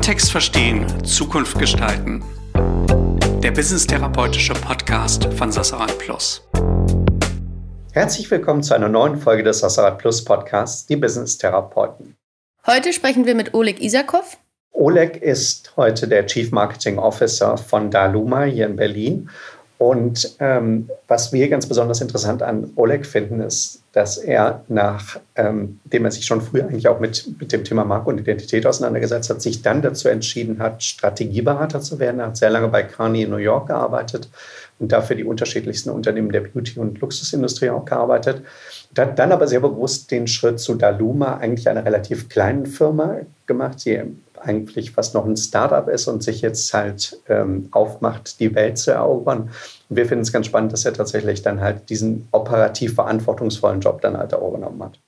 Kontext verstehen, Zukunft gestalten. Der Business-therapeutische Podcast von Sassarat Plus. Herzlich willkommen zu einer neuen Folge des Sassarat Plus Podcasts, die Business-Therapeuten. Heute sprechen wir mit Oleg Isakov. Oleg ist heute der Chief Marketing Officer von Daluma hier in Berlin und ähm, was wir ganz besonders interessant an Oleg finden, ist, dass er, nachdem ähm, er sich schon früher eigentlich auch mit, mit dem Thema Marke und Identität auseinandergesetzt hat, sich dann dazu entschieden hat, Strategieberater zu werden. Er hat sehr lange bei Carney in New York gearbeitet und dafür die unterschiedlichsten Unternehmen der Beauty- und Luxusindustrie auch gearbeitet. Und hat dann aber sehr bewusst den Schritt zu Daluma, eigentlich einer relativ kleinen Firma, gemacht, die eigentlich fast noch ein Startup ist und sich jetzt halt ähm, aufmacht, die Welt zu erobern. Und wir finden es ganz spannend, dass er tatsächlich dann halt diesen operativ verantwortungsvollen Job dann halt auch genommen hat.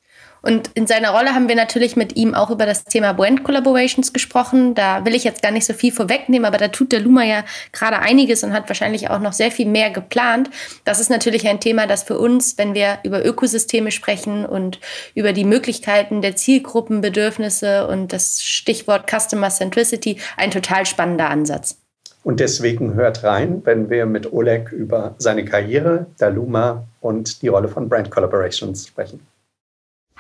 Und in seiner Rolle haben wir natürlich mit ihm auch über das Thema Brand Collaborations gesprochen. Da will ich jetzt gar nicht so viel vorwegnehmen, aber da tut der Luma ja gerade einiges und hat wahrscheinlich auch noch sehr viel mehr geplant. Das ist natürlich ein Thema, das für uns, wenn wir über Ökosysteme sprechen und über die Möglichkeiten der Zielgruppenbedürfnisse und das Stichwort Customer Centricity ein total spannender Ansatz. Und deswegen hört rein, wenn wir mit Oleg über seine Karriere, Daluma und die Rolle von Brand Collaborations sprechen.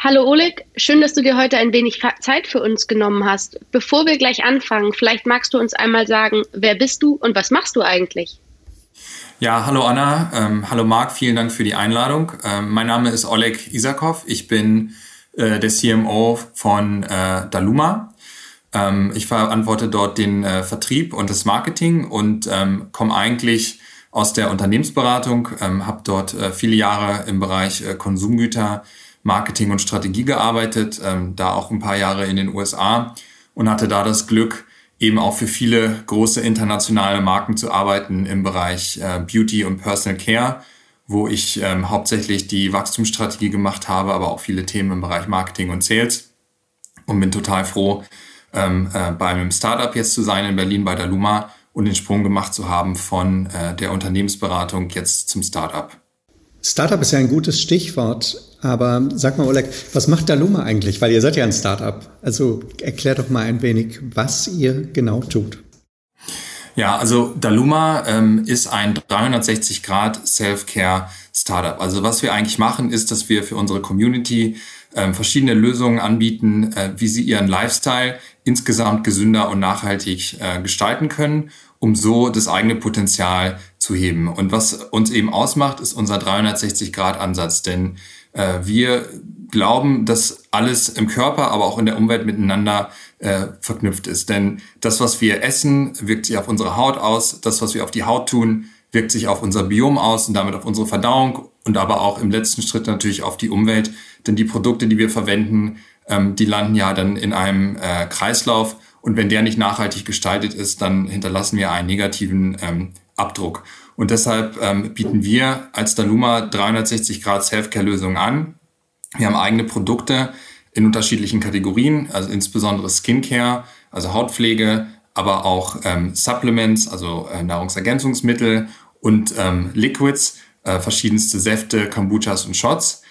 Hallo Oleg, schön, dass du dir heute ein wenig Zeit für uns genommen hast. Bevor wir gleich anfangen, vielleicht magst du uns einmal sagen, wer bist du und was machst du eigentlich? Ja, hallo Anna, ähm, hallo Marc, vielen Dank für die Einladung. Ähm, mein Name ist Oleg Isakov, ich bin äh, der CMO von äh, Daluma. Ähm, ich verantworte dort den äh, Vertrieb und das Marketing und ähm, komme eigentlich aus der Unternehmensberatung, ähm, habe dort äh, viele Jahre im Bereich äh, Konsumgüter Marketing und Strategie gearbeitet, ähm, da auch ein paar Jahre in den USA und hatte da das Glück, eben auch für viele große internationale Marken zu arbeiten im Bereich äh, Beauty und Personal Care, wo ich ähm, hauptsächlich die Wachstumsstrategie gemacht habe, aber auch viele Themen im Bereich Marketing und Sales. Und bin total froh, ähm, äh, bei einem Startup jetzt zu sein in Berlin bei der Luma und den Sprung gemacht zu haben von äh, der Unternehmensberatung jetzt zum Startup. Startup ist ja ein gutes Stichwort, aber sag mal, Oleg, was macht Daluma eigentlich? Weil ihr seid ja ein Startup. Also erklär doch mal ein wenig, was ihr genau tut. Ja, also Daluma ähm, ist ein 360 Grad Self-Care Startup. Also was wir eigentlich machen, ist, dass wir für unsere Community ähm, verschiedene Lösungen anbieten, äh, wie sie ihren Lifestyle insgesamt gesünder und nachhaltig äh, gestalten können, um so das eigene Potenzial zu heben. Und was uns eben ausmacht, ist unser 360-Grad-Ansatz. Denn wir glauben, dass alles im Körper, aber auch in der Umwelt miteinander äh, verknüpft ist. Denn das, was wir essen, wirkt sich auf unsere Haut aus. Das, was wir auf die Haut tun, wirkt sich auf unser Biom aus und damit auf unsere Verdauung und aber auch im letzten Schritt natürlich auf die Umwelt. Denn die Produkte, die wir verwenden, ähm, die landen ja dann in einem äh, Kreislauf. Und wenn der nicht nachhaltig gestaltet ist, dann hinterlassen wir einen negativen ähm, Abdruck. Und deshalb ähm, bieten wir als Daluma 360 Grad Selfcare-Lösungen an. Wir haben eigene Produkte in unterschiedlichen Kategorien, also insbesondere Skincare, also Hautpflege, aber auch ähm, Supplements, also äh, Nahrungsergänzungsmittel und ähm, Liquids, äh, verschiedenste Säfte, Kombuchas und Shots,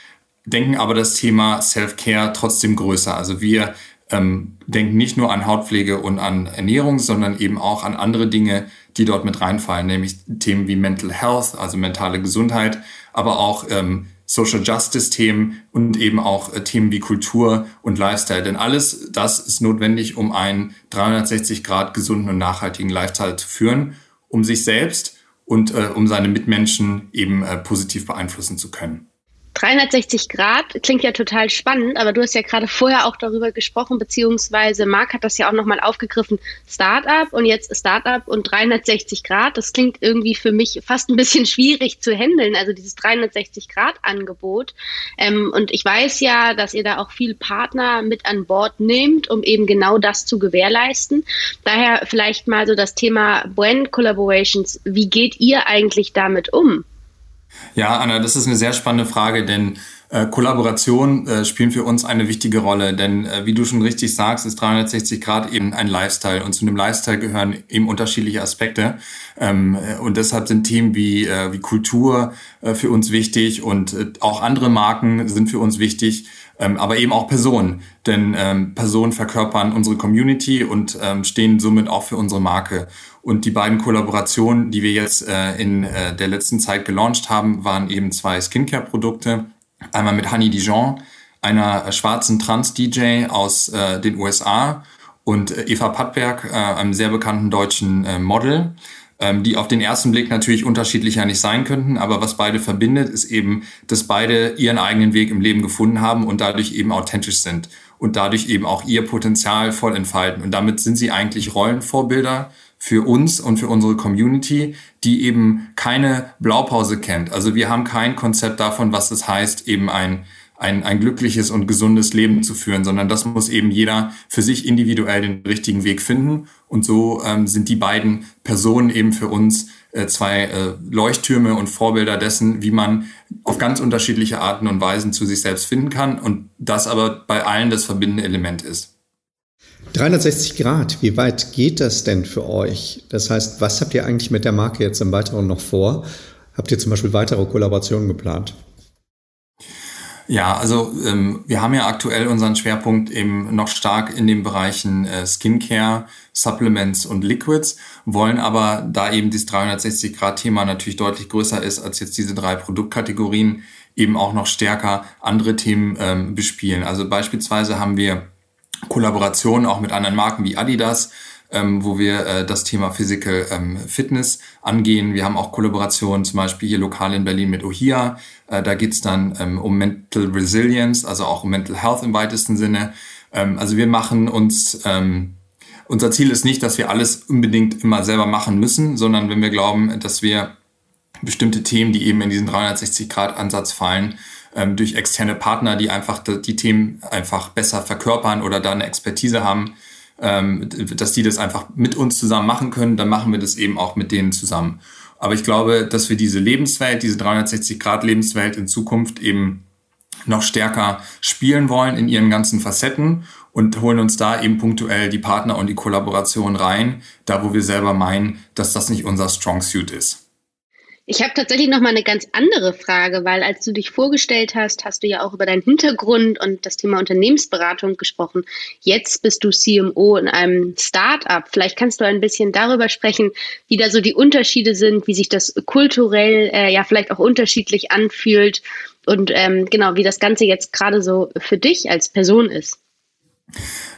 denken aber das Thema Self-Care trotzdem größer. Also wir ähm, denken nicht nur an Hautpflege und an Ernährung, sondern eben auch an andere Dinge, die dort mit reinfallen, nämlich Themen wie Mental Health, also mentale Gesundheit, aber auch ähm, Social Justice Themen und eben auch äh, Themen wie Kultur und Lifestyle. Denn alles das ist notwendig, um einen 360 Grad gesunden und nachhaltigen Lifestyle zu führen, um sich selbst und äh, um seine Mitmenschen eben äh, positiv beeinflussen zu können. 360 Grad klingt ja total spannend, aber du hast ja gerade vorher auch darüber gesprochen, beziehungsweise Marc hat das ja auch nochmal aufgegriffen, Startup und jetzt Startup und 360 Grad. Das klingt irgendwie für mich fast ein bisschen schwierig zu handeln, also dieses 360 Grad Angebot. Ähm, und ich weiß ja, dass ihr da auch viel Partner mit an Bord nehmt, um eben genau das zu gewährleisten. Daher vielleicht mal so das Thema Brand Collaborations. Wie geht ihr eigentlich damit um? Ja, Anna, das ist eine sehr spannende Frage, denn äh, Kollaboration äh, spielen für uns eine wichtige Rolle, denn äh, wie du schon richtig sagst, ist 360 Grad eben ein Lifestyle und zu einem Lifestyle gehören eben unterschiedliche Aspekte. Ähm, äh, und deshalb sind Themen wie, äh, wie Kultur äh, für uns wichtig und äh, auch andere Marken sind für uns wichtig ähm, aber eben auch Personen. Denn ähm, Personen verkörpern unsere Community und ähm, stehen somit auch für unsere Marke. Und die beiden Kollaborationen, die wir jetzt äh, in äh, der letzten Zeit gelauncht haben, waren eben zwei Skincare-Produkte. Einmal mit Honey Dijon, einer schwarzen Trans-DJ aus äh, den USA und äh, Eva Pattberg, äh, einem sehr bekannten deutschen äh, Model die auf den ersten Blick natürlich unterschiedlicher nicht sein könnten, aber was beide verbindet, ist eben, dass beide ihren eigenen Weg im Leben gefunden haben und dadurch eben authentisch sind und dadurch eben auch ihr Potenzial voll entfalten. Und damit sind sie eigentlich Rollenvorbilder für uns und für unsere Community, die eben keine Blaupause kennt. Also wir haben kein Konzept davon, was es heißt, eben ein ein, ein glückliches und gesundes Leben zu führen, sondern das muss eben jeder für sich individuell den richtigen Weg finden. Und so ähm, sind die beiden Personen eben für uns äh, zwei äh, Leuchttürme und Vorbilder dessen, wie man auf ganz unterschiedliche Arten und Weisen zu sich selbst finden kann und das aber bei allen das verbindende Element ist. 360 Grad, wie weit geht das denn für euch? Das heißt, was habt ihr eigentlich mit der Marke jetzt im Weiteren noch vor? Habt ihr zum Beispiel weitere Kollaborationen geplant? Ja, also ähm, wir haben ja aktuell unseren Schwerpunkt eben noch stark in den Bereichen äh, Skincare, Supplements und Liquids, wollen aber, da eben dieses 360-Grad-Thema natürlich deutlich größer ist als jetzt diese drei Produktkategorien, eben auch noch stärker andere Themen ähm, bespielen. Also beispielsweise haben wir Kollaborationen auch mit anderen Marken wie Adidas, ähm, wo wir äh, das Thema Physical ähm, Fitness angehen. Wir haben auch Kollaborationen, zum Beispiel hier lokal in Berlin mit OHIA. Äh, da geht's dann ähm, um Mental Resilience, also auch um Mental Health im weitesten Sinne. Ähm, also wir machen uns, ähm, unser Ziel ist nicht, dass wir alles unbedingt immer selber machen müssen, sondern wenn wir glauben, dass wir bestimmte Themen, die eben in diesen 360-Grad-Ansatz fallen, ähm, durch externe Partner, die einfach die Themen einfach besser verkörpern oder da eine Expertise haben, ähm, dass die das einfach mit uns zusammen machen können, dann machen wir das eben auch mit denen zusammen. Aber ich glaube, dass wir diese Lebenswelt, diese 360-Grad-Lebenswelt in Zukunft eben noch stärker spielen wollen in ihren ganzen Facetten und holen uns da eben punktuell die Partner und die Kollaboration rein, da wo wir selber meinen, dass das nicht unser Strong Suit ist. Ich habe tatsächlich noch mal eine ganz andere Frage, weil als du dich vorgestellt hast, hast du ja auch über deinen Hintergrund und das Thema Unternehmensberatung gesprochen. Jetzt bist du CMO in einem Start-up. Vielleicht kannst du ein bisschen darüber sprechen, wie da so die Unterschiede sind, wie sich das kulturell äh, ja vielleicht auch unterschiedlich anfühlt und ähm, genau, wie das Ganze jetzt gerade so für dich als Person ist.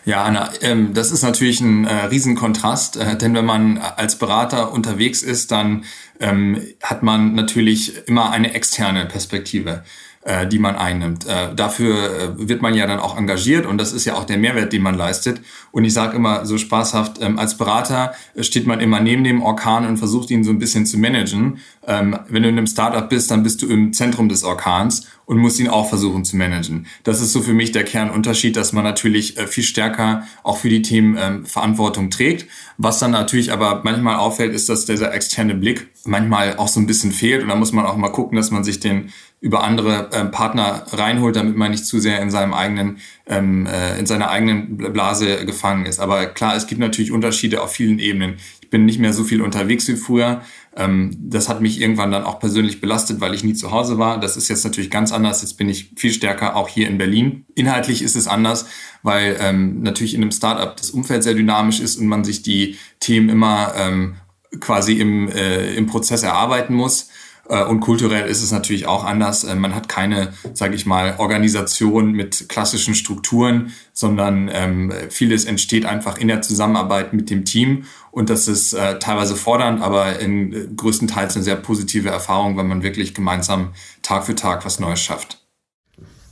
Ja, Anna, ähm, das ist natürlich ein äh, Riesenkontrast, äh, denn wenn man als Berater unterwegs ist, dann ähm, hat man natürlich immer eine externe Perspektive äh, die man einnimmt. Äh, dafür äh, wird man ja dann auch engagiert und das ist ja auch der Mehrwert, den man leistet. Und ich sage immer so spaßhaft, ähm, als Berater steht man immer neben dem Orkan und versucht ihn so ein bisschen zu managen. Ähm, wenn du in einem Startup bist, dann bist du im Zentrum des Orkans und musst ihn auch versuchen zu managen. Das ist so für mich der Kernunterschied, dass man natürlich äh, viel stärker auch für die Themen ähm, Verantwortung trägt. Was dann natürlich aber manchmal auffällt, ist, dass dieser externe Blick manchmal auch so ein bisschen fehlt und da muss man auch mal gucken, dass man sich den über andere ähm, Partner reinholt, damit man nicht zu sehr in seinem eigenen, ähm, äh, in seiner eigenen Blase gefangen ist. Aber klar, es gibt natürlich Unterschiede auf vielen Ebenen. Ich bin nicht mehr so viel unterwegs wie früher. Ähm, das hat mich irgendwann dann auch persönlich belastet, weil ich nie zu Hause war. Das ist jetzt natürlich ganz anders. Jetzt bin ich viel stärker auch hier in Berlin. Inhaltlich ist es anders, weil ähm, natürlich in einem Startup das Umfeld sehr dynamisch ist und man sich die Themen immer ähm, quasi im, äh, im Prozess erarbeiten muss. Äh, und kulturell ist es natürlich auch anders. Äh, man hat keine, sage ich mal, Organisation mit klassischen Strukturen, sondern ähm, vieles entsteht einfach in der Zusammenarbeit mit dem Team. Und das ist äh, teilweise fordernd, aber in äh, größtenteils eine sehr positive Erfahrung, wenn man wirklich gemeinsam Tag für Tag was Neues schafft.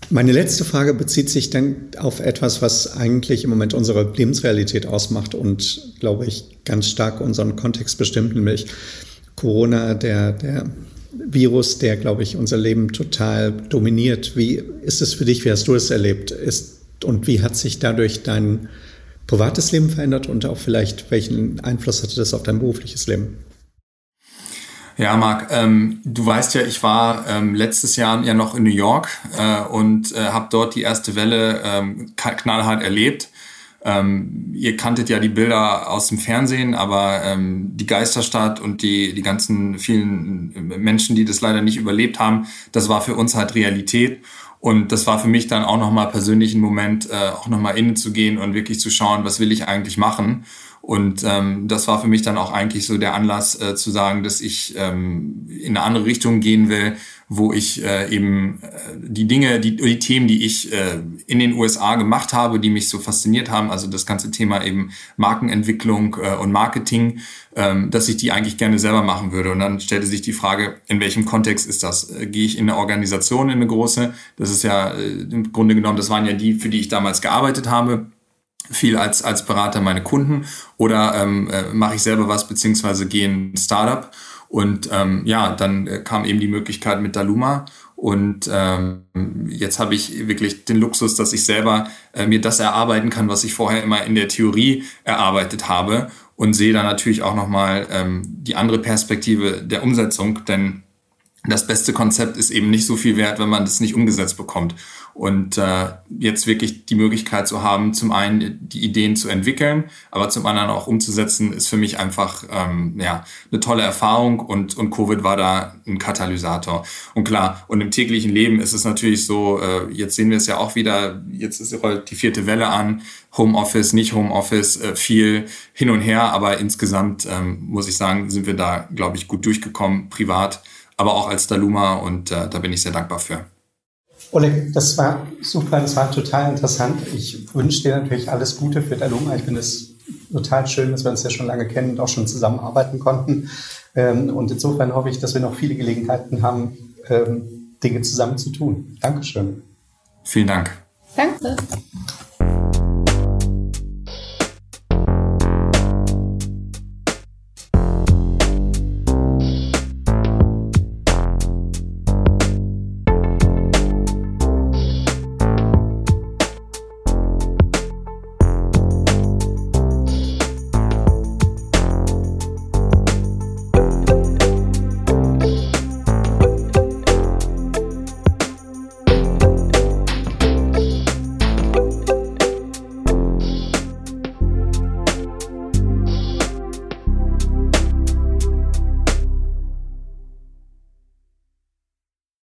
Meine letzte Frage bezieht sich dann auf etwas, was eigentlich im Moment unsere Lebensrealität ausmacht und, glaube ich, ganz stark unseren Kontext bestimmt, nämlich Corona, der, der Virus, der, glaube ich, unser Leben total dominiert. Wie ist es für dich? Wie hast du es erlebt? Ist, und wie hat sich dadurch dein privates Leben verändert und auch vielleicht, welchen Einfluss hatte das auf dein berufliches Leben? Ja, Marc, ähm, du weißt ja, ich war ähm, letztes Jahr ja noch in New York äh, und äh, habe dort die erste Welle ähm, knallhart erlebt. Ähm, ihr kanntet ja die Bilder aus dem Fernsehen, aber ähm, die Geisterstadt und die, die ganzen vielen Menschen, die das leider nicht überlebt haben, das war für uns halt Realität. Und das war für mich dann auch nochmal persönlich ein Moment, äh, auch nochmal innen zu gehen und wirklich zu schauen, was will ich eigentlich machen. Und ähm, das war für mich dann auch eigentlich so der Anlass äh, zu sagen, dass ich ähm, in eine andere Richtung gehen will, wo ich äh, eben äh, die Dinge, die, die Themen, die ich äh, in den USA gemacht habe, die mich so fasziniert haben, also das ganze Thema eben Markenentwicklung äh, und Marketing, ähm, dass ich die eigentlich gerne selber machen würde. Und dann stellte sich die Frage, in welchem Kontext ist das? Äh, gehe ich in eine Organisation, in eine große? Das ist ja äh, im Grunde genommen, das waren ja die, für die ich damals gearbeitet habe viel als, als Berater meine Kunden oder ähm, äh, mache ich selber was beziehungsweise gehe in ein Startup. Und ähm, ja, dann äh, kam eben die Möglichkeit mit Daluma und ähm, jetzt habe ich wirklich den Luxus, dass ich selber äh, mir das erarbeiten kann, was ich vorher immer in der Theorie erarbeitet habe und sehe dann natürlich auch nochmal ähm, die andere Perspektive der Umsetzung, denn das beste Konzept ist eben nicht so viel wert, wenn man das nicht umgesetzt bekommt. Und äh, jetzt wirklich die Möglichkeit zu haben, zum einen die Ideen zu entwickeln, aber zum anderen auch umzusetzen, ist für mich einfach ähm, ja, eine tolle Erfahrung und, und Covid war da ein Katalysator. Und klar, und im täglichen Leben ist es natürlich so, äh, jetzt sehen wir es ja auch wieder, jetzt ist die vierte Welle an, Homeoffice, nicht Homeoffice, äh, viel hin und her, aber insgesamt ähm, muss ich sagen, sind wir da, glaube ich, gut durchgekommen, privat, aber auch als Daluma und äh, da bin ich sehr dankbar für. Oleg, das war super, das war total interessant. Ich wünsche dir natürlich alles Gute für Daluma. Ich finde es total schön, dass wir uns ja schon lange kennen und auch schon zusammenarbeiten konnten. Ähm, und insofern hoffe ich, dass wir noch viele Gelegenheiten haben, ähm, Dinge zusammen zu tun. Dankeschön. Vielen Dank. Danke.